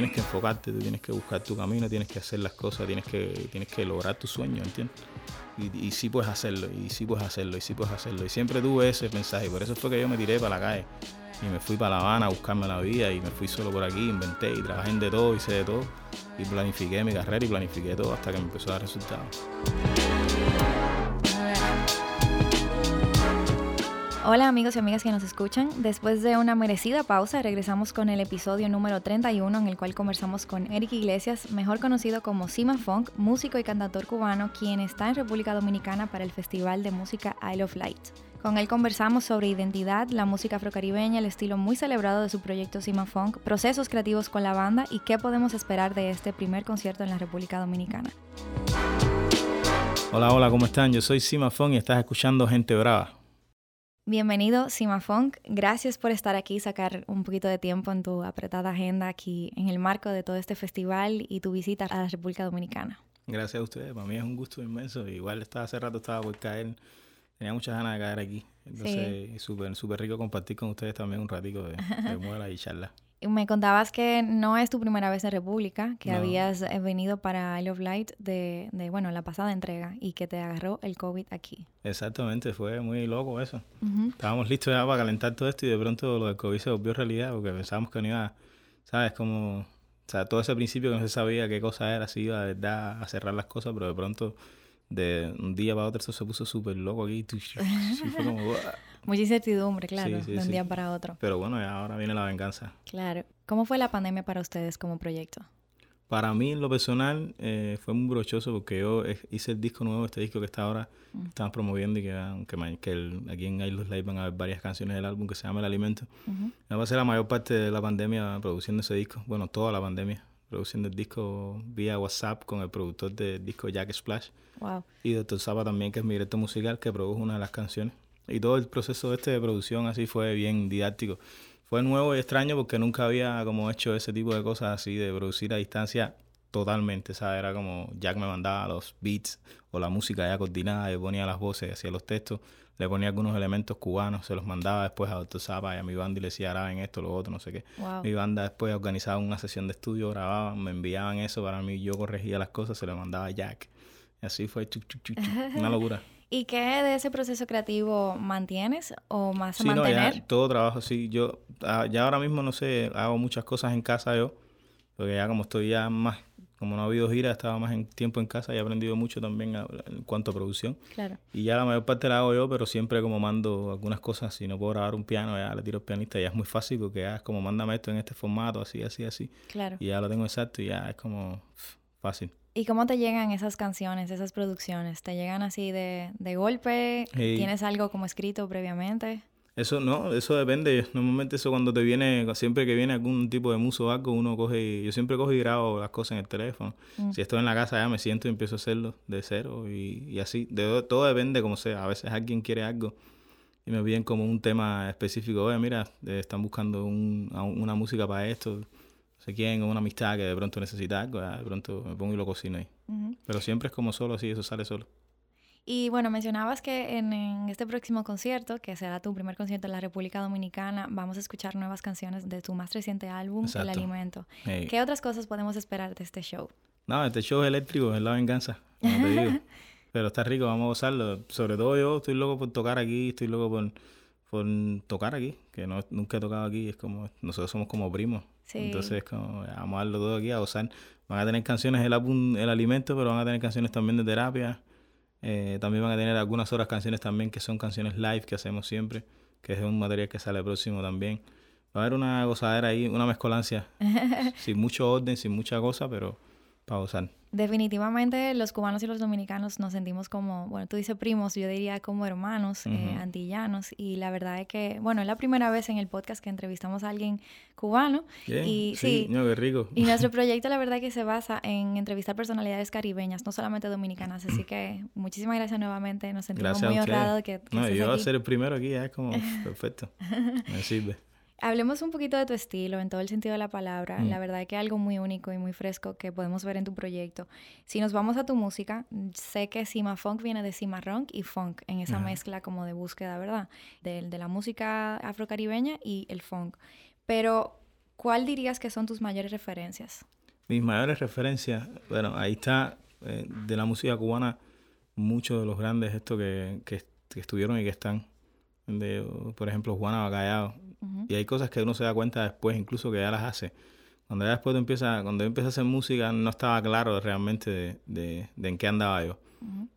tienes que enfocarte, tú tienes que buscar tu camino, tienes que hacer las cosas, tienes que, tienes que lograr tu sueño, ¿entiendes? Y, y sí puedes hacerlo, y sí puedes hacerlo, y sí puedes hacerlo. Y siempre tuve ese mensaje, por eso fue que yo me tiré para la calle. Y me fui para La Habana a buscarme la vida, y me fui solo por aquí, inventé, y trabajé en de todo, hice de todo. Y planifiqué mi carrera y planifiqué todo hasta que me empezó a dar resultados. Hola amigos y amigas que nos escuchan. Después de una merecida pausa, regresamos con el episodio número 31 en el cual conversamos con Eric Iglesias, mejor conocido como Sima Funk, músico y cantautor cubano, quien está en República Dominicana para el Festival de Música Isle of Light. Con él conversamos sobre identidad, la música afrocaribeña, el estilo muy celebrado de su proyecto Sima Funk, procesos creativos con la banda y qué podemos esperar de este primer concierto en la República Dominicana. Hola, hola, ¿cómo están? Yo soy Sima Funk y estás escuchando Gente Brava. Bienvenido, Sima Funk. Gracias por estar aquí y sacar un poquito de tiempo en tu apretada agenda aquí en el marco de todo este festival y tu visita a la República Dominicana. Gracias a ustedes, para mí es un gusto inmenso. Igual estaba hace rato estaba por caer, tenía muchas ganas de caer aquí. Entonces, súper súper rico compartir con ustedes también un ratico de, de muela y charla. Me contabas que no es tu primera vez en República, que habías eh, venido para Isle of Light de, de, bueno, la pasada entrega y que te agarró el COVID aquí. Exactamente, fue muy loco eso. Estábamos listos ya para calentar todo esto y de pronto lo del COVID se volvió realidad porque pensábamos que no iba, ¿sabes? Como, o sea, todo ese principio que no se sabía qué cosa era, si iba de verdad a cerrar las cosas, pero de pronto de un día para otro eso se puso súper loco aquí. fue como, Mucha incertidumbre, claro, de un día para otro. Pero bueno, ahora viene la venganza. Claro. ¿Cómo fue la pandemia para ustedes como proyecto? Para mí, en lo personal, eh, fue muy brochoso porque yo hice el disco nuevo, este disco que está ahora, mm. estamos promoviendo y que, que, que el, aquí en Islos Live van a haber varias canciones del álbum que se llama El Alimento. Me va a ser la mayor parte de la pandemia produciendo ese disco, bueno, toda la pandemia, produciendo el disco vía WhatsApp con el productor del disco Jack Splash. Wow. Y Doctor Zapa también, que es mi director musical, que produjo una de las canciones. Y todo el proceso este de producción así fue bien didáctico. Fue nuevo y extraño porque nunca había como hecho ese tipo de cosas así, de producir a distancia totalmente, ¿sabes? Era como Jack me mandaba los beats o la música ya coordinada, yo ponía las voces, hacía los textos, le ponía algunos elementos cubanos, se los mandaba después a Doctor Zapa y a mi banda y le decía graben esto, lo otro, no sé qué. Mi banda después organizaba una sesión de estudio, grababan, me enviaban eso para mí, yo corregía las cosas, se lo mandaba a Jack. Y así fue, chuc, chuc, chuc, una locura. ¿Y qué de ese proceso creativo mantienes o más sí, mantener? No, ya, todo trabajo, sí. Yo ah, ya ahora mismo, no sé, hago muchas cosas en casa yo, porque ya como estoy ya más, como no ha habido gira, estaba más en tiempo en casa y he aprendido mucho también en cuanto a producción. Claro. Y ya la mayor parte la hago yo, pero siempre como mando algunas cosas, si no puedo grabar un piano, ya le tiro al pianista, ya es muy fácil porque ya es como mándame esto en este formato, así, así, así. Claro. Y ya lo tengo exacto y ya es como fácil. ¿Y cómo te llegan esas canciones, esas producciones? ¿Te llegan así de, de golpe? ¿Tienes algo como escrito previamente? Eso no, eso depende. Normalmente eso cuando te viene, siempre que viene algún tipo de muso o algo, uno coge, yo siempre cojo y grabo las cosas en el teléfono. Mm. Si estoy en la casa ya me siento y empiezo a hacerlo de cero y, y así. De, todo depende como sea. A veces alguien quiere algo y me piden como un tema específico. Oye, mira, están buscando un, una música para esto se quieren una amistad que de pronto necesita algo, de pronto me pongo y lo cocino ahí. Pero siempre es como solo, así, eso sale solo. Y bueno, mencionabas que en, este próximo concierto, que será tu primer concierto en la República Dominicana, vamos a escuchar nuevas canciones de tu más reciente álbum, El Alimento. ¿Qué otras cosas podemos esperar de este show? No, este show es eléctrico, es la venganza, como te digo. Pero está rico, vamos a gozarlo. Sobre todo yo estoy loco por tocar aquí, estoy loco por, por tocar aquí, que no, nunca he tocado aquí, es como, nosotros somos como primos. Entonces, como, vamos a darlo todo aquí a gozar. Van a tener canciones del álbum El Alimento, pero van a tener canciones también de terapia. Eh, también van a tener algunas otras canciones también que son canciones live que hacemos siempre, que es un material que sale próximo también. Va a haber una gozadera ahí, una mezcolancia, sin mucho orden, sin mucha cosa, pero para gozar. Definitivamente los cubanos y los dominicanos nos sentimos como, bueno, tú dices primos, yo diría como hermanos eh, antillanos. Y la verdad es que, bueno, es la primera vez en el podcast que entrevistamos a alguien cubano. Y sí, no, qué rico. Y nuestro proyecto la verdad que se basa en entrevistar personalidades caribeñas, no solamente dominicanas, así que muchísimas gracias nuevamente, nos sentimos muy honrados que, que No, yo voy a ser el primero aquí, es como perfecto, me sirve. Hablemos un poquito de tu estilo, en todo el sentido de la palabra. Mm. La verdad es que es algo muy único y muy fresco que podemos ver en tu proyecto. Si nos vamos a tu música, sé que Sima Funk viene de Cimarrón y Funk, en esa mezcla como de búsqueda, ¿verdad? De, de la música afrocaribeña y el funk. Pero ¿cuál dirías que son tus mayores referencias? Mis mayores referencias, bueno, ahí está eh, de la música cubana, muchos de los grandes estos que, que, estuvieron y que están. De, por ejemplo, Juana Bacallao. Y hay cosas que uno se da cuenta después, incluso que ya las hace. Cuando ya después empieza, cuando empieza a hacer música, no estaba claro realmente de, de, de en qué andaba yo.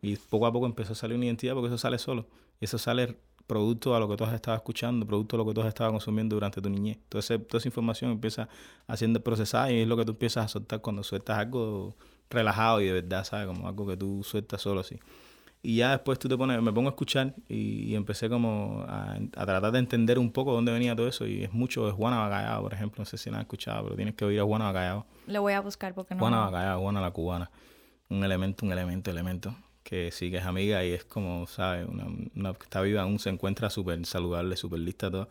Y poco a poco empezó a salir una identidad porque eso sale solo. Y eso sale producto a lo que tú has estado escuchando, producto a lo que tú has estado consumiendo durante tu niñez. Entonces, toda esa información empieza haciendo procesada y es lo que tú empiezas a soltar cuando sueltas algo relajado y de verdad, ¿sabes? Como algo que tú sueltas solo así. Y ya después tú te pones, me pongo a escuchar y, empecé como a, tratar de entender un poco dónde venía todo eso. Y es mucho de Juana Bacallao, por ejemplo. No sé si la has escuchado, pero tienes que oír a Juana Bacallao. Lo voy a buscar porque no. Juana Bacallao, Juana la cubana. Un elemento, un elemento, elemento que sí que es amiga y es como, ¿sabes? Una, una que está viva aún se encuentra súper saludable, súper lista todo.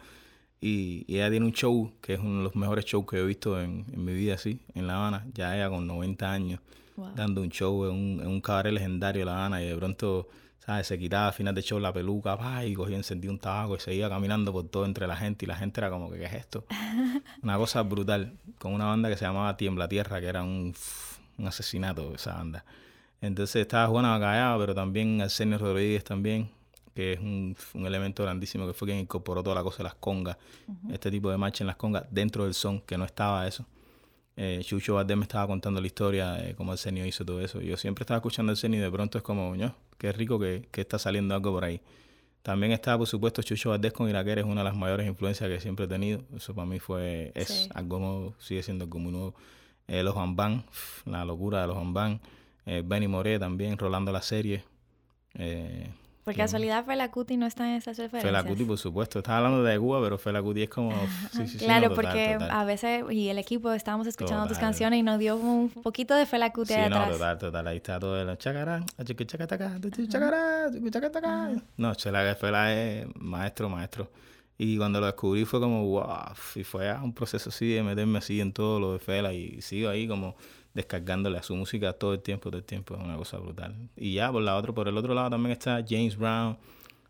Y, ella tiene un show que es uno de los mejores shows que he visto en, en mi vida, así, en La Habana. Ya ella con 90 años, dando un show en un, en un cabaret legendario La Habana y de pronto, ¿sabes? Se quitaba al final de show la peluca, pa, y cogía, encendía un tabaco y seguía caminando por todo entre la gente y la gente era como que, ¿qué es esto? una cosa brutal, con una banda que se llamaba Tiembla Tierra, que era un, un asesinato esa banda. Entonces estaba Juana Bacallao, pero también Arsenio Rodríguez también, que es un, un, elemento grandísimo que fue quien incorporó toda la cosa de las congas, este tipo de marcha en las congas, dentro del son, que no estaba eso. Eh, Chucho Valdés me estaba contando la historia de cómo Arsenio hizo todo eso. Yo siempre estaba escuchando Arsenio y de pronto es como, ¿no? qué rico que, que, está saliendo algo por ahí. También estaba, por supuesto, Chucho Valdés con Iraquer, es una de las mayores influencias que siempre he tenido. Eso para mí fue, es algo nuevo, sigue siendo algo muy nuevo. Eh, los Bambán, la locura de los Bambán eh, Benny Moré también, rolando la serie. Eh, por casualidad Fela Cuti no está en esas referencias. Fela Cuti, por supuesto. Estaba hablando de Cuba, pero Fela Cuti es como... Sí, sí, claro, porque a veces, y el equipo estábamos escuchando tus canciones y nos dio un poquito de Fela Cuti sí, no, total, total. Ahí está todo el chacarán, chacataca, chacarán, No, Chela Fela es maestro, maestro. Y cuando lo descubrí fue como, wow, y fue un proceso así de meterme así en todo lo de Fela y sigo ahí como descargándole a su música todo el tiempo, todo el tiempo, es una cosa brutal. Y ya por la otro, por el otro lado también está James Brown,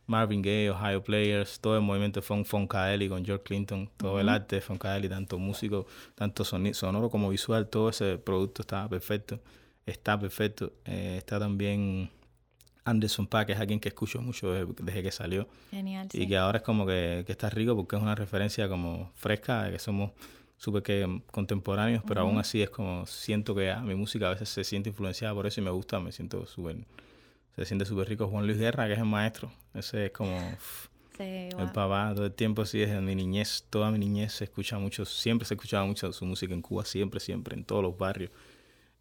Marvin Gaye, Ohio Players, todo el movimiento funk, Funkadelic con George Clinton, todo el arte de Funkadelic, tanto músico, tanto sonoro como visual, todo ese producto está perfecto, está perfecto. Eh, está también Anderson Paak, que es alguien que escucho mucho desde, que salió. Genial, Y que ahora es como que, que está rico porque es una referencia como fresca, de que somos súper que contemporáneos, pero aún así es como siento que mi música a veces se siente influenciada por eso y me gusta, me siento súper, se siente súper rico. Juan Luis Guerra, que es el maestro, ese es como el papá, todo el tiempo, sí, desde mi niñez, toda mi niñez se escucha mucho, siempre se escuchaba mucho su música en Cuba, siempre, siempre, en todos los barrios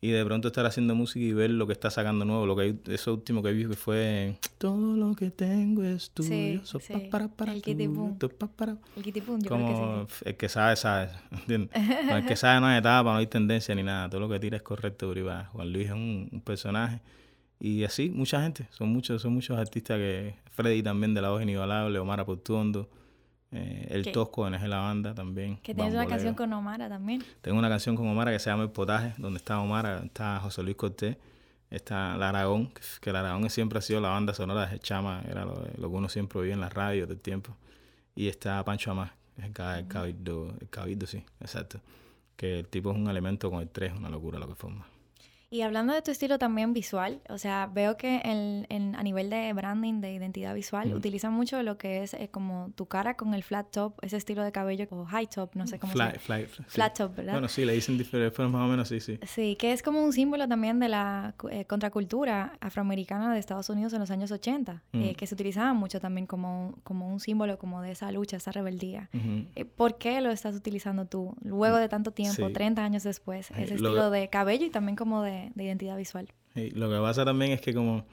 y de pronto estar haciendo música y ver lo que está sacando nuevo, lo que eso último que vi que fue todo lo que tengo es tuyo, sí, sí. para, para, el kitipum. El kitipum, yo Como creo que sí. el que sabe, sabe, ¿entiendes? el que sabe no hay etapa, no hay tendencia ni nada, todo lo que tira es correcto, privado. Juan Luis es un, un, personaje y así mucha gente, son muchos, son muchos artistas que Freddy también de la voz inigualable, Omar Aportuondo, eh, el Tosco en la banda también. Que tienes una canción con Omara también. Tengo una canción con Omara que se llama El Potaje, donde está Omara, está José Luis Cortés, está La Aragón, que La Aragón siempre ha sido la banda sonora de Chama, era lo, que uno siempre oía en la radio del tiempo. Y está Pancho Amás, el, el, cabildo, el cabildo, sí, exacto. Que el tipo es un elemento con el 3, una locura lo que forma. Y hablando de tu estilo también visual, o sea, veo que en, a nivel de branding, de identidad visual, utilizan mucho lo que es eh, como tu cara con el flat top, ese estilo de cabello o high top, no sé cómo flat, se Flat, flat top, ¿verdad? Bueno, sí, le dicen diferentes formas más o menos, sí, sí. Sí, que es como un símbolo también de la eh, contracultura afroamericana de Estados Unidos en los años 80, eh, que se utilizaba mucho también como, como un símbolo como de esa lucha, esa rebeldía. ¿Por qué lo estás utilizando tú, luego de tanto tiempo, 30 años después, ese estilo de cabello y también como de de, identidad visual. lo que pasa también es que como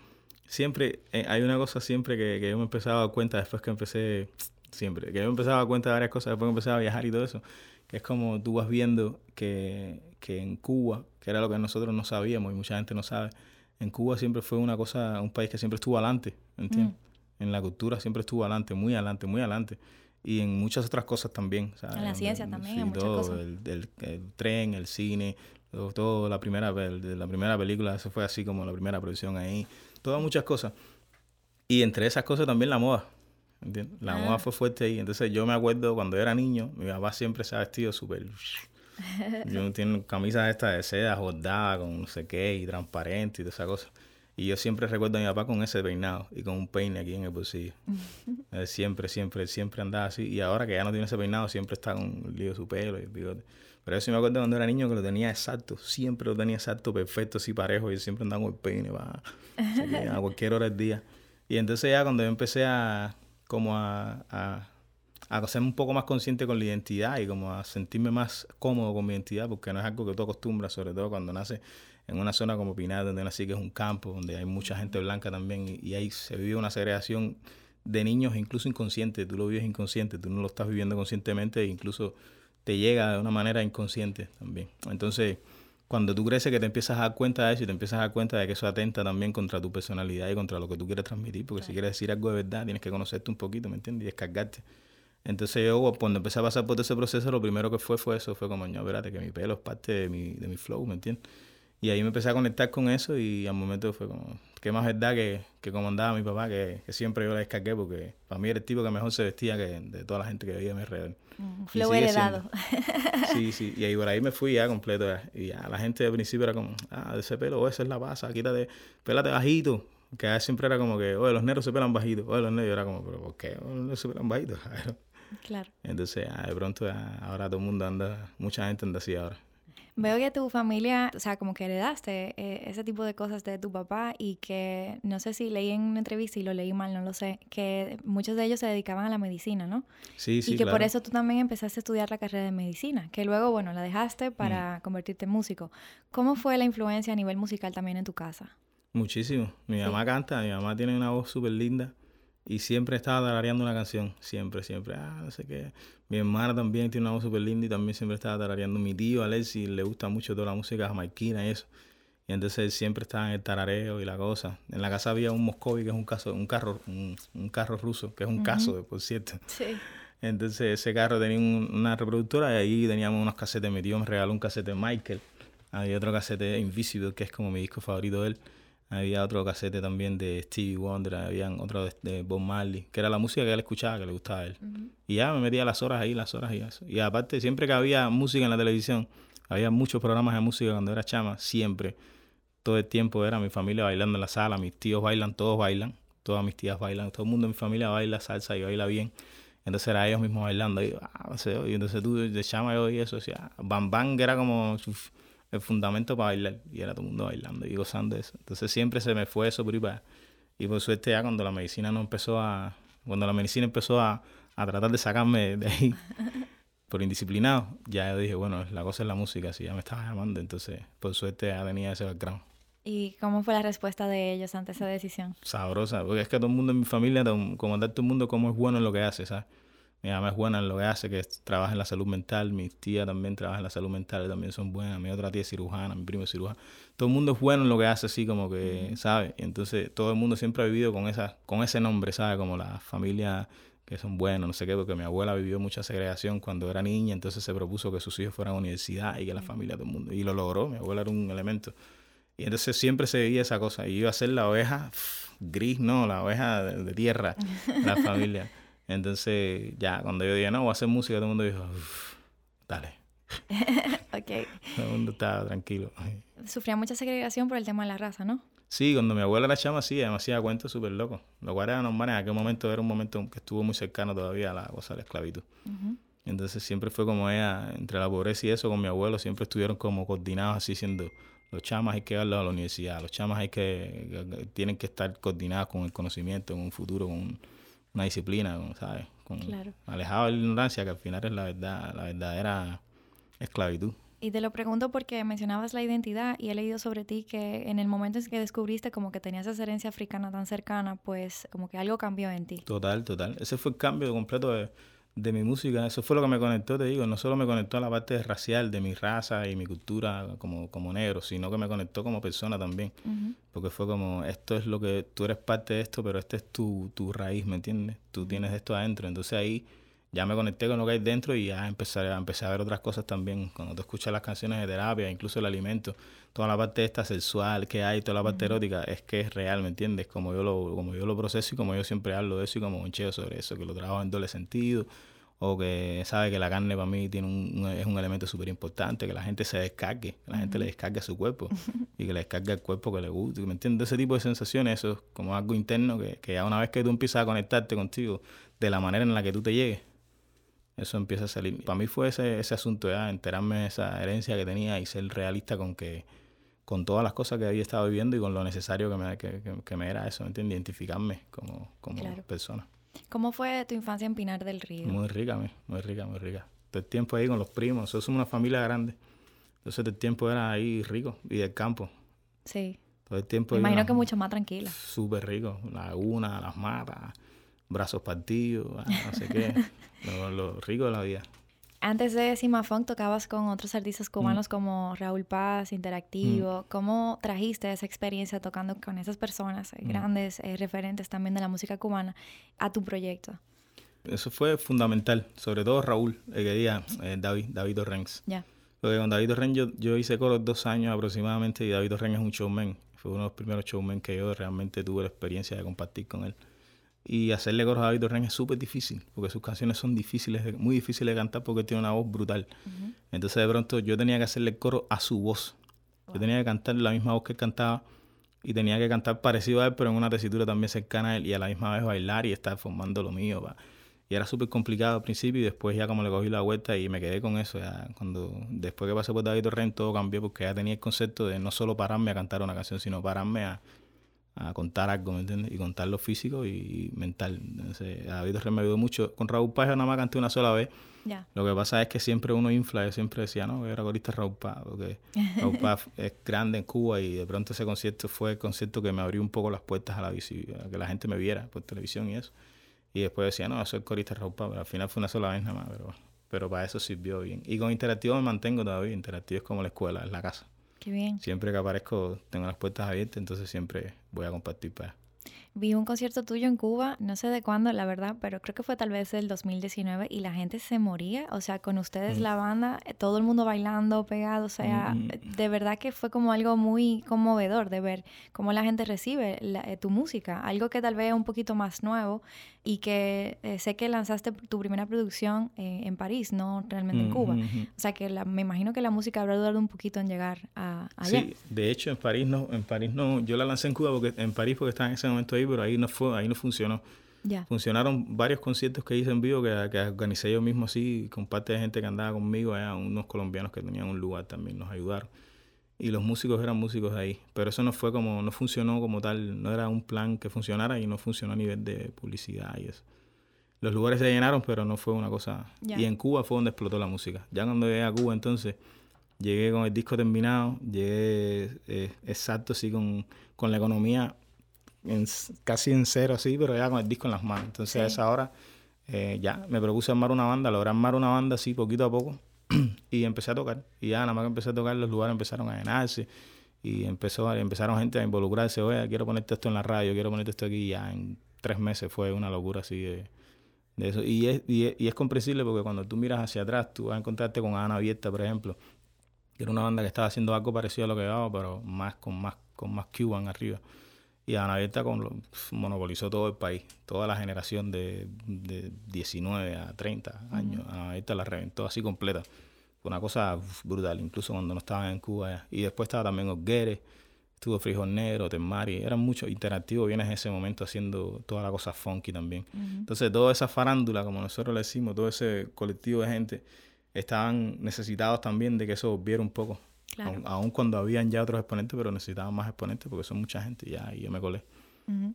siempre, eh, hay una cosa siempre que, que, yo me empezaba a dar cuenta después que empecé, siempre, que yo me empezaba a dar cuenta de varias cosas después que empecé a viajar y todo eso, que es como tú vas viendo que, que en Cuba, que era lo que nosotros no sabíamos y mucha gente no sabe, en Cuba siempre fue una cosa, un país que siempre estuvo adelante, ¿entiendes? Mm. En la cultura siempre estuvo adelante, muy adelante, muy adelante. Y en muchas otras cosas también. En la ciencia también, en muchas cosas. el, tren, el cine, todo, la primera la primera película, eso fue así como la primera producción ahí, todas muchas cosas. Y entre esas cosas también la moda. ¿entiendes? La moda fue fuerte ahí. Entonces yo me acuerdo cuando era niño, mi papá siempre se ha vestido súper... Yo tengo camisas estas de seda jordada con no sé qué y transparente y toda esa cosa. Y yo siempre recuerdo a mi papá con ese peinado y con un peine aquí en el bolsillo. él siempre, siempre, siempre andaba así. Y ahora que ya no tiene ese peinado, siempre está con lío de su pelo y bigote. Pero eso sí me acuerdo cuando era niño que lo tenía exacto. Siempre lo tenía exacto, perfecto, así parejo. Y siempre andaba con el peine va a cualquier hora del día. Y entonces ya cuando yo empecé a como a, a a ser un poco más consciente con la identidad y como a sentirme más cómodo con mi identidad, porque no es algo que tú acostumbras, sobre todo cuando naces en una zona como Pinar, donde nací que es un campo, donde hay mucha gente blanca también, y, ahí se vive una segregación de niños incluso inconsciente, tú lo vives inconsciente, tú no lo estás viviendo conscientemente e incluso te llega de una manera inconsciente también. Entonces, cuando tú creces que te empiezas a dar cuenta de eso y te empiezas a dar cuenta de que eso atenta también contra tu personalidad y contra lo que tú quieres transmitir, porque si quieres decir algo de verdad tienes que conocerte un poquito, ¿me entiendes? Y descargarte. Entonces yo cuando empecé a pasar por ese proceso, lo primero que fue fue eso, fue como, no, espérate, que mi pelo es parte de mi, de mi flow, ¿me entiendes? Y ahí me empecé a conectar con eso y al momento fue como, qué más verdad que, que como andaba mi papá, que, que, siempre yo le descargué porque para mí era el tipo que mejor se vestía que de toda la gente que veía a mi alrededor. Mm, flow heredado. Sí, sí, y ahí por ahí me fui ya completo. Y ya la gente al principio era como, ah, de ese pelo, esa es la pasa, quítate, pélate bajito. Que siempre era como que, oye, los negros se pelan bajitos, oye, los negros era como, pero ¿por qué los negros se pelan bajitos? Claro. Entonces, de pronto ahora todo el mundo anda, mucha gente anda así ahora. Veo que tu familia, o sea, como que heredaste eh, ese tipo de cosas de tu papá y que no sé si leí en una entrevista y lo leí mal, no lo sé, que muchos de ellos se dedicaban a la medicina, ¿no? Sí, sí. Y que por eso tú también empezaste a estudiar la carrera de medicina, que luego, bueno, la dejaste para mm. convertirte en músico. ¿Cómo fue la influencia a nivel musical también en tu casa? Muchísimo. Mi mamá canta, mi mamá tiene una voz súper linda y siempre estaba tarareando una canción, siempre, siempre, ah, no sé qué. Mi hermana también tiene una voz súper linda y también siempre estaba tarareando. Mi tío Alexi le gusta mucho toda la música jamaiquina y eso. Y entonces él siempre estaba en el tarareo y la cosa. En la casa había un Moscovi, que es un, caso, un carro un, carro ruso, que es un caso, por cierto. Sí. Entonces ese carro tenía una reproductora y ahí teníamos unos casetes. Mi tío me regaló un casete de Michael. Había otro casete Invisible, que es como mi disco favorito de él. Había otro casete también de Stevie Wonder, había otro de, Bob Marley, que era la música que él escuchaba, que le gustaba a él. Y ya me metía las horas ahí, las horas y eso. Y aparte, siempre que había música en la televisión, había muchos programas de música cuando era chama, siempre, todo el tiempo era mi familia bailando en la sala, mis tíos bailan, todos bailan, todas mis tías bailan, todo el mundo en mi familia baila salsa y baila bien. Entonces era ellos mismos bailando. Y, ah, y entonces tú de chama yo y eso, decía, Bam Bam, que era como el fundamento para bailar. Y era todo el mundo bailando y gozando de eso. Entonces siempre se me fue eso por ahí para... Y por suerte ya cuando la medicina no empezó a... Cuando la medicina empezó a, a tratar de sacarme de ahí por indisciplinado, ya yo dije, bueno, la cosa es la música, si ya me estaba llamando. Entonces, por suerte ya tenía ese background. ¿Y cómo fue la respuesta de ellos ante esa decisión? Sabrosa, porque es que todo el mundo en mi familia, como andar todo el mundo como es bueno en lo que hace, ¿sabes? Mi mamá es buena en lo que hace, que trabaja en la salud mental. Mi tía también trabaja en la salud mental, también son buenas. Mi otra tía es cirujana, mi primo es cirujano. Todo el mundo es bueno en lo que hace, así como que, ¿sabe? Y entonces todo el mundo siempre ha vivido con, esa, con ese nombre, ¿sabe? Como la familia que son buenos, no sé qué, porque mi abuela vivió mucha segregación cuando era niña, entonces se propuso que sus hijos fueran a la universidad y que la familia, todo el mundo. Y lo logró, mi abuela era un elemento. Y entonces siempre se veía esa cosa. Y iba a ser la oveja gris, no, la oveja de, de tierra, la familia. Entonces, ya, cuando yo dije, no, voy a hacer música, todo el mundo dijo, dale. ok. Todo el mundo estaba tranquilo. Sufría mucha segregación por el tema de la raza, ¿no? Sí, cuando mi abuela era chama, sí, me hacía cuentos súper locos. Lo cual era normal, en aquel momento era un momento que estuvo muy cercano todavía a la cosa de la esclavitud. Entonces siempre fue como ella, entre la pobreza y eso, con mi abuelo, siempre estuvieron como coordinados así, siendo los chamas hay que darlos a la universidad, los chamas hay que, tienen que estar coordinados con el conocimiento en un futuro, con una disciplina, ¿sabes? Con, Alejado de la ignorancia, que al final es la verdad, la verdadera esclavitud. Y te lo pregunto porque mencionabas la identidad y he leído sobre ti que en el momento en que descubriste como que tenías esa herencia africana tan cercana, pues como que algo cambió en ti. Total, total. Ese fue el cambio completo de, de mi música. Eso fue lo que me conectó, te digo. No solo me conectó a la parte racial de mi raza y mi cultura como, como negro, sino que me conectó como persona también. Porque fue como, esto es lo que, tú eres parte de esto, pero esta es tu, tu raíz, ¿me entiendes? Tú tienes esto adentro. Entonces ahí ya me conecté con lo que hay dentro y ya empecé, a, empecé a ver otras cosas también. Cuando tú escuchas las canciones de terapia, incluso el alimento, toda la parte esta sexual que hay, toda la parte erótica, es que es real, ¿me entiendes? Como yo lo, como yo lo proceso y como yo siempre hablo de eso y como un cheo sobre eso, que lo trabajo en doble sentido, o que sabe que la carne para mí tiene un, es un elemento súper importante, que la gente se descargue, que la gente le descargue a su cuerpo y que le descargue el cuerpo que le guste, ¿me entiendes? Ese tipo de sensaciones, eso es como algo interno que, que ya una vez que tú empiezas a conectarte contigo de la manera en la que tú te llegues, eso empieza a salir. Para mí fue ese, ese asunto ya, enterarme de esa herencia que tenía y ser realista con que con todas las cosas que había estado viviendo y con lo necesario que me, que, que, me era eso, ¿me entiendes? Identificarme como, como persona. ¿Cómo fue tu infancia en Pinar del Río? Muy rica, muy rica, muy rica. Todo el tiempo ahí con los primos, nosotros somos una familia grande. Entonces todo el tiempo era ahí rico y del campo. Sí. Todo el tiempo. Me imagino que mucho más tranquila. Súper rico. La laguna, las matas, brazos partidos, ah, no sé qué. lo, rico de la vida. Antes de Simafón tocabas con otros artistas cubanos mm. como Raúl Paz, Interactivo. Mm. ¿Cómo trajiste esa experiencia tocando con esas personas, eh, mm. grandes eh, referentes también de la música cubana, a tu proyecto? Eso fue fundamental, sobre todo Raúl, el que día, eh, David, David Orrenz. Ya. Porque con David Orrenz yo, hice coro dos años aproximadamente y David Orrenz es un showman. Fue uno de los primeros showmen que yo realmente tuve la experiencia de compartir con él. Y hacerle coros a David Torren es súper difícil, porque sus canciones son difíciles, muy difíciles de cantar porque tiene una voz brutal. Entonces de pronto yo tenía que hacerle el coro a su voz. Yo tenía que cantar la misma voz que él cantaba y tenía que cantar parecido a él, pero en una tesitura también cercana a él y a la misma vez bailar y estar formando lo mío. Y era súper complicado al principio y después ya como le cogí la vuelta y me quedé con eso. Ya cuando Después que pasé por David Torren todo cambió porque ya tenía el concepto de no solo pararme a cantar una canción, sino pararme a a contar algo, ¿me entiendes? Y contar lo físico y, mental. Entonces, a David me ayudó mucho. Con Raúl Paz nada más canté una sola vez. Lo que pasa es que siempre uno infla, yo siempre decía, no, era corista Raúl Paz, porque Raúl Paz es grande en Cuba y de pronto ese concierto fue el concierto que me abrió un poco las puertas a la visibilidad, a que la gente me viera por televisión y eso. Y después decía, no, soy corista Raúl Paz, pero al final fue una sola vez nada más, pero, pero para eso sirvió bien. Y con Interactivo me mantengo todavía, Interactivo es como la escuela, es la casa. Siempre que aparezco tengo las puertas abiertas, entonces siempre voy a compartir para Vi un concierto tuyo en Cuba, no sé de cuándo, la verdad, pero creo que fue tal vez el 2019 y la gente se moría. O sea, con ustedes la banda, eh, todo el mundo bailando, pegado. O sea, de verdad que fue como algo muy conmovedor de ver cómo la gente recibe eh, tu música. Algo que tal vez es un poquito más nuevo y que eh, sé que lanzaste tu primera producción en París, no realmente en Cuba. O sea, que me imagino que la música habrá dudado un poquito en llegar a, allá. Sí, de hecho en París no, en París no, yo la lancé en Cuba porque en París porque estaba en ese momento pero ahí no fue, ahí no funcionó. Funcionaron varios conciertos que hice en vivo que, que, organicé yo mismo así, con parte de gente que andaba conmigo, allá, unos colombianos que tenían un lugar también nos ayudaron. Y los músicos eran músicos de ahí. Pero eso no fue como, no funcionó como tal, no era un plan que funcionara y no funcionó a nivel de publicidad y eso. Los lugares se llenaron, pero no fue una cosa. Y en Cuba fue donde explotó la música. Ya cuando llegué a Cuba, entonces, llegué con el disco terminado, llegué eh, exacto, así con, con la economía casi en cero así, pero ya con el disco en las manos. Entonces a esa hora eh, ya me propuse armar una banda, logré armar una banda así poquito a poco y empecé a tocar. Y ya nada más que empecé a tocar, los lugares empezaron a llenarse y empezó, empezaron gente a involucrarse, oye, quiero ponerte esto en la radio, quiero ponerte esto aquí. Y ya en tres meses fue una locura así de, eso. Y es, y, es, comprensible porque cuando tú miras hacia atrás, tú vas a encontrarte con Ana Abierta, por ejemplo, que era una banda que estaba haciendo algo parecido a lo que daba, pero más con más con más Cuban arriba. Y Ana Abierta con, monopolizó todo el país, toda la generación de, de 19 a 30 años. Ana Abierta la reventó así completa. Fue una cosa brutal, incluso cuando no estaban en Cuba. Y después estaba también Osgueres, estuvo Frijol Negro, Temari, eran muchos interactivos, vienes en ese momento haciendo toda la cosa funky también. Entonces, toda esa farándula, como nosotros le decimos, todo ese colectivo de gente, estaban necesitados también de que eso volviera un poco Aún, cuando habían ya otros exponentes, pero necesitaban más exponentes porque son mucha gente ya, y yo me colé.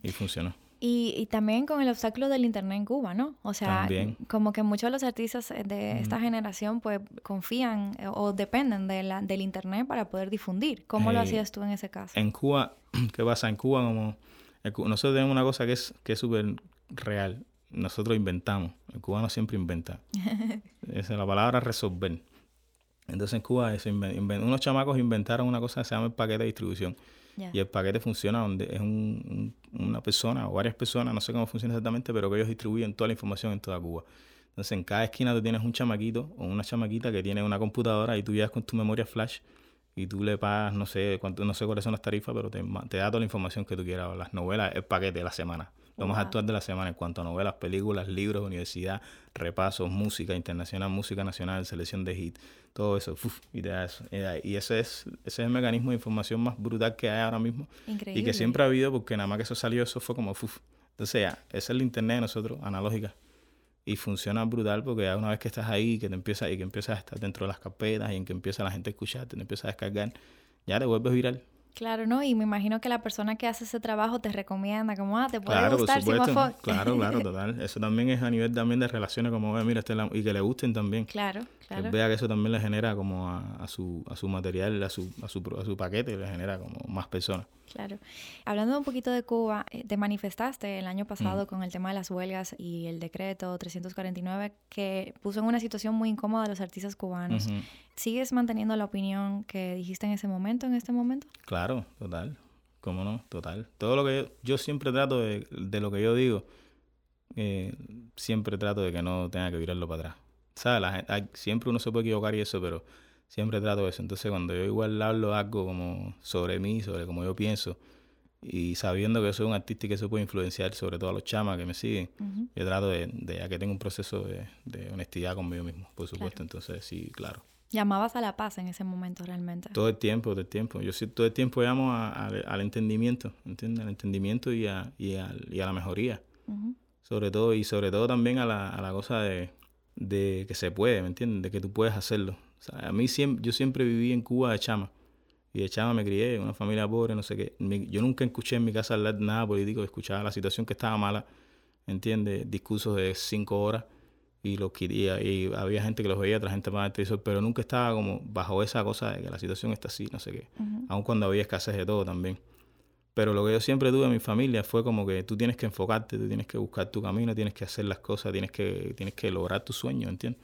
Y funcionó. Y, también con el obstáculo del internet en Cuba, ¿no? O sea, como que muchos de los artistas de esta generación pues confían eh, o dependen de la, del internet para poder difundir. ¿Cómo lo eh, hacías tú en ese caso? En Cuba, ¿qué pasa? En Cuba como nosotros tenemos una cosa que es que es súper real. Nosotros inventamos. El cubano siempre inventa. Esa es la palabra resolver. Entonces en Cuba unos chamacos inventaron una cosa que se llama el paquete de distribución. Y el paquete funciona donde es una persona o varias personas, no sé cómo funciona exactamente, pero que ellos distribuyen toda la información en toda Cuba. Entonces en cada esquina tú tienes un chamaquito o una chamaquita que tiene una computadora y tú llegas con tu memoria flash y tú le pagas, no sé cuánto, no sé cuáles son las tarifas, pero te, te da toda la información que tú quieras. Las novelas, el paquete de la semana. Lo más actual de la semana en cuanto a novelas, películas, libros, universidad, repasos, música internacional, música nacional, selección de hit, todo eso. y te da eso. Y ese es, ese es el mecanismo de información más brutal que hay ahora mismo. Increíble. Y que siempre ha habido porque nada más que eso salió, eso fue como... Uf. Entonces ya, ese es el internet de nosotros, analógica y funciona brutal porque ya una vez que estás ahí que te empieza y que empiezas a estar dentro de las carpetas y en que empieza la gente a escucharte, te empieza a descargar, ya te vuelves viral. Claro, ¿no? Y me imagino que la persona que hace ese trabajo te recomienda, como, ah, te puede claro, gustar por supuesto. Claro, claro, total. Eso también es a nivel también de relaciones, como, mira, este y que le gusten también. Claro, claro. Que vea que eso también le genera como a, su, a su material, a su, a su, a su paquete, le genera como más personas. Claro. Hablando un poquito de Cuba, eh, te manifestaste el año pasado mm. con el tema de las huelgas y el decreto 349 que puso en una situación muy incómoda a los artistas cubanos. ¿Sigues manteniendo la opinión que dijiste en ese momento, en este momento? Claro, total. ¿Cómo no? Total. Todo lo que yo, siempre trato de, de, lo que yo digo, eh, siempre trato de que no tenga que virarlo para atrás. ¿Sabes? siempre uno se puede equivocar y eso, pero Siempre trato eso. Entonces, cuando yo igual hablo algo como sobre mí, sobre cómo yo pienso, y sabiendo que soy un artista y que eso puede influenciar sobre todo a los chamas que me siguen, yo trato de, de, que tengo un proceso de, de, honestidad conmigo mismo, por supuesto. Entonces, sí, claro. Llamabas a la paz en ese momento realmente. Todo el tiempo, todo el tiempo. Yo sí, todo el tiempo llamo al entendimiento, ¿entiendes? Al entendimiento y a, y a, y a la mejoría. Sobre todo, y sobre todo también a la, a la cosa de, de que se puede, ¿me entiendes? De que tú puedes hacerlo a mí siempre, yo siempre viví en Cuba de chama. Y de chama me crié en una familia pobre, no sé qué. yo nunca escuché en mi casa hablar nada político, escuchaba la situación que estaba mala, ¿entiendes? Discursos de cinco horas y los quería. Y había gente que los veía, otra gente el televisor, pero nunca estaba como bajo esa cosa de que la situación está así, no sé qué. Aun cuando había escasez de todo también. Pero lo que yo siempre tuve en mi familia fue como que tú tienes que enfocarte, tú tienes que buscar tu camino, tienes que hacer las cosas, tienes que, tienes que lograr tu sueño, ¿entiendes?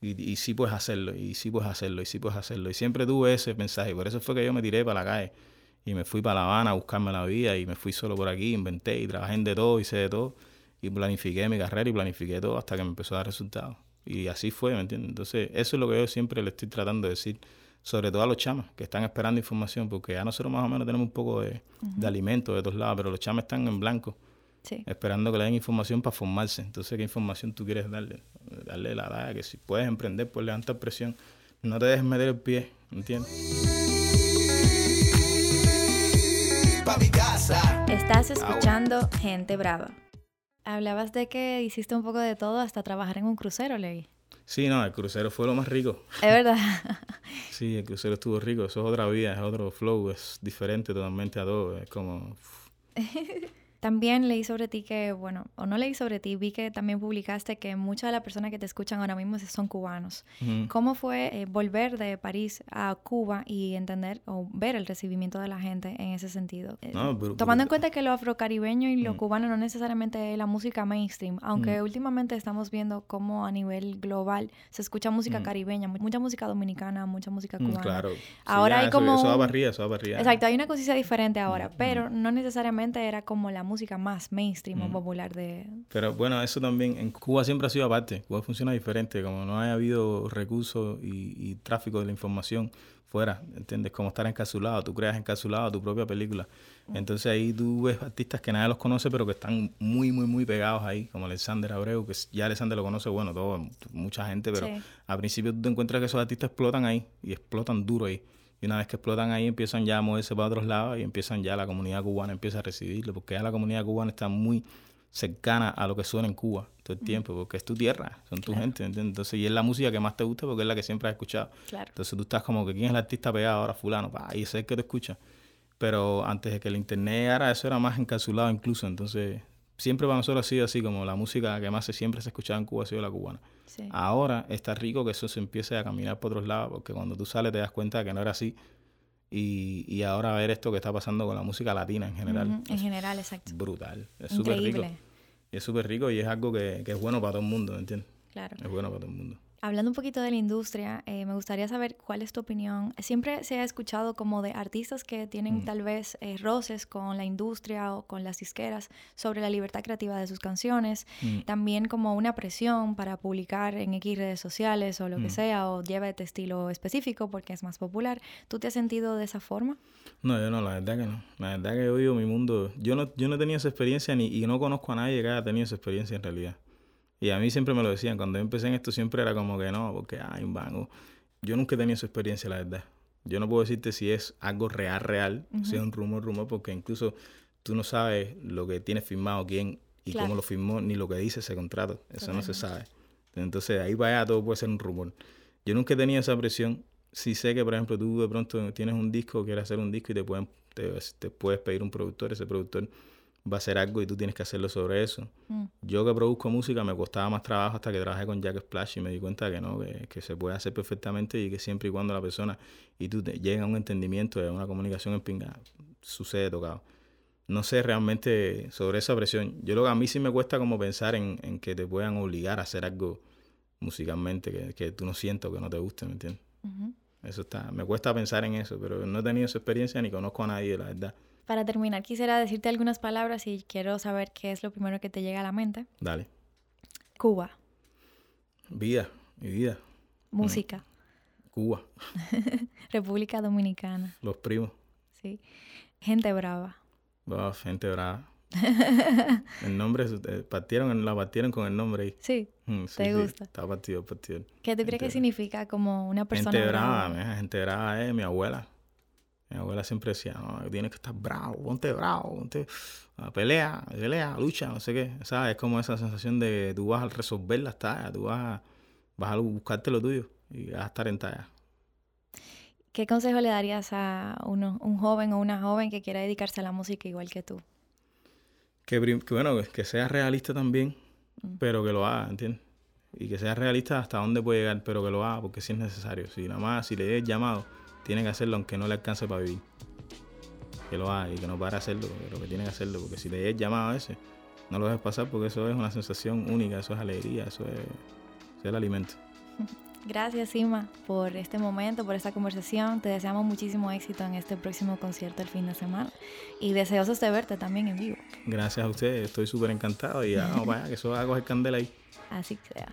Y, sí puedes hacerlo, y sí puedes hacerlo, y sí puedes hacerlo. Y siempre tuve ese mensaje. Por eso fue que yo me tiré para la calle. Y me fui para La Habana a buscarme la vida. Y me fui solo por aquí, inventé y trabajé en de todo, hice de todo. Y planifiqué mi carrera y planifiqué todo hasta que me empezó a dar resultados. Y así fue, ¿me entiendes? Entonces, eso es lo que yo siempre le estoy tratando de decir. Sobre todo a los chamas que están esperando información. Porque ya nosotros más o menos tenemos un poco de, de alimento de todos lados. Pero los chamas están en blanco esperando que le den información para formarse. Entonces, ¿qué información tú quieres darle? Darle la edad, que si puedes emprender, pues levantar presión. No te dejes meter el pie, ¿entiendes? Estás escuchando Gente Brava. Hablabas de que hiciste un poco de todo hasta trabajar en un crucero, Levi. Sí, no, el crucero fue lo más rico. Es verdad. sí, el crucero estuvo rico. Eso es otra vida, es otro flow, es diferente totalmente a todo. Es como... También leí sobre ti que, bueno, o no leí sobre ti, vi que también publicaste que muchas de las personas que te escuchan ahora mismo son cubanos. ¿Cómo fue eh, volver de París a Cuba y entender o ver el recibimiento de la gente en ese sentido? Eh, tomando en cuenta que lo afrocaribeño y lo mm. cubano no necesariamente es la música mainstream, aunque mm. últimamente estamos viendo cómo a nivel global se escucha música mm. caribeña, mucha música dominicana, mucha música cubana. claro. Ahora hay como... Eso barría, eso va Exacto, hay una conciencia diferente ahora, pero no necesariamente era como la música música más mainstream o mm. popular de... Pero bueno, eso también en Cuba siempre ha sido aparte. Cuba funciona diferente, como no ha habido recursos y, tráfico de la información fuera, ¿entiendes? Como estar encapsulado, tú creas encapsulado tu propia película. Mm. Entonces ahí tú ves artistas que nadie los conoce, pero que están muy, muy, muy pegados ahí, como Alexander Abreu, que ya Alexander lo conoce, bueno, todo, mucha gente, pero al principio tú te encuentras que esos artistas explotan ahí y explotan duro ahí. Y una vez que explotan ahí, empiezan ya a moverse para otros lados y empiezan ya la comunidad cubana empieza a recibirlo, porque ya la comunidad cubana está muy cercana a lo que suena en Cuba todo el tiempo, porque es tu tierra, son tu gente, ¿entiendes? Entonces, y es la música que más te gusta porque es la que siempre has escuchado. Entonces tú estás como que quién es el artista pegado ahora, fulano, pa, y ese es el que te escucha. Pero antes de que el internet llegara, eso era más encapsulado incluso, entonces siempre para nosotros ha sido así, como la música que más se, siempre se escuchaba en Cuba ha sido la cubana. Ahora está rico que eso se empiece a caminar por otros lados, porque cuando tú sales te das cuenta que no era así. Y, y ahora ver esto que está pasando con la música latina en general. en general, exacto. Brutal. Es súper rico. Y es súper rico y es algo que, que, es bueno para todo el mundo, ¿entiendes? Claro. Es bueno para todo el mundo. Hablando un poquito de la industria, eh, me gustaría saber cuál es tu opinión. Siempre se ha escuchado como de artistas que tienen Mm. tal vez eh, roces con la industria o con las disqueras sobre la libertad creativa de sus canciones. Mm. También como una presión para publicar en X redes sociales o lo que Mm. sea, o lleva este estilo específico porque es más popular. ¿Tú te has sentido de esa forma? No, yo no, la verdad que no. La verdad que yo vivo mi mundo. Yo no, yo no he tenido esa experiencia ni, y no conozco a nadie que haya tenido esa experiencia en realidad. Y a mí siempre me lo decían. Cuando yo empecé en esto siempre era como que no, porque hay un banco. Yo nunca he tenido esa experiencia, la verdad. Yo no puedo decirte si es algo real, real, si es un rumor, rumor, porque incluso tú no sabes lo que tiene firmado quién y Claro. cómo lo firmó, ni lo que dice ese contrato. Eso no se sabe. Entonces, ahí para allá todo puede ser un rumor. Yo nunca he tenido esa presión. Sí sé que, por ejemplo, tú de pronto tienes un disco, quieres hacer un disco y te, pueden, te, te puedes pedir un productor. Ese productor va a hacer algo y tú tienes que hacerlo sobre eso. Mm. Yo que produzco música me costaba más trabajo hasta que trabajé con Jack Splash y me di cuenta que no, que, que se puede hacer perfectamente y que siempre y cuando la persona y tú te llegas a un entendimiento, a una comunicación en pinga, sucede tocado. No sé realmente sobre esa presión. Yo lo que a mí sí me cuesta como pensar en, en que te puedan obligar a hacer algo musicalmente que, que tú no sientas o que no te guste, ¿me entiendes? Eso está, me cuesta pensar en eso, pero no he tenido esa experiencia ni conozco a nadie, la verdad. Para terminar, quisiera decirte algunas palabras y quiero saber qué es lo primero que te llega a la mente. Dale. Cuba, Vida, mi vida. música, Cuba, República Dominicana, los primos. sí. Gente brava. Oh, gente brava. el nombre, eh, partieron, la partieron con el nombre ahí. Sí. Mm, sí, ¿Te sí, gusta? Está partido, partido. ¿Qué tú crees Gente que brava. significa como una persona Gente brava, brava? gente brava es mi abuela. Mi abuela siempre decía, no, tienes que estar bravo, ponte bravo, ponte, pelea, pelea, lucha, no sé qué. ¿Sabes? Es como esa sensación de que tú vas a resolver las tareas, tú vas a, vas a buscarte lo tuyo y vas a estar en talla. ¿Qué consejo le darías a uno, un joven o una joven que quiera dedicarse a la música igual que tú? Que, que bueno, que- que sea realista también, Mm. pero que lo haga, ¿entiendes? Y que sea realista hasta dónde puede llegar, pero que lo haga porque sí es necesario. Si nada más, si le dé el llamado, tiene que hacerlo aunque no le alcance para vivir. Que lo haga y que no pare de hacerlo, pero que tiene que hacerlo, porque si le el llamado ese, no lo dejes pasar porque eso es una sensación única, eso es alegría, eso es, eso es el alimento. Gracias, Sima, por este momento, por esta conversación. Te deseamos muchísimo éxito en este próximo concierto el fin de semana y deseosos de verte también en vivo. Gracias a ustedes, estoy súper encantado y ya, vamos para allá, que eso va a coger candela ahí. Así sea.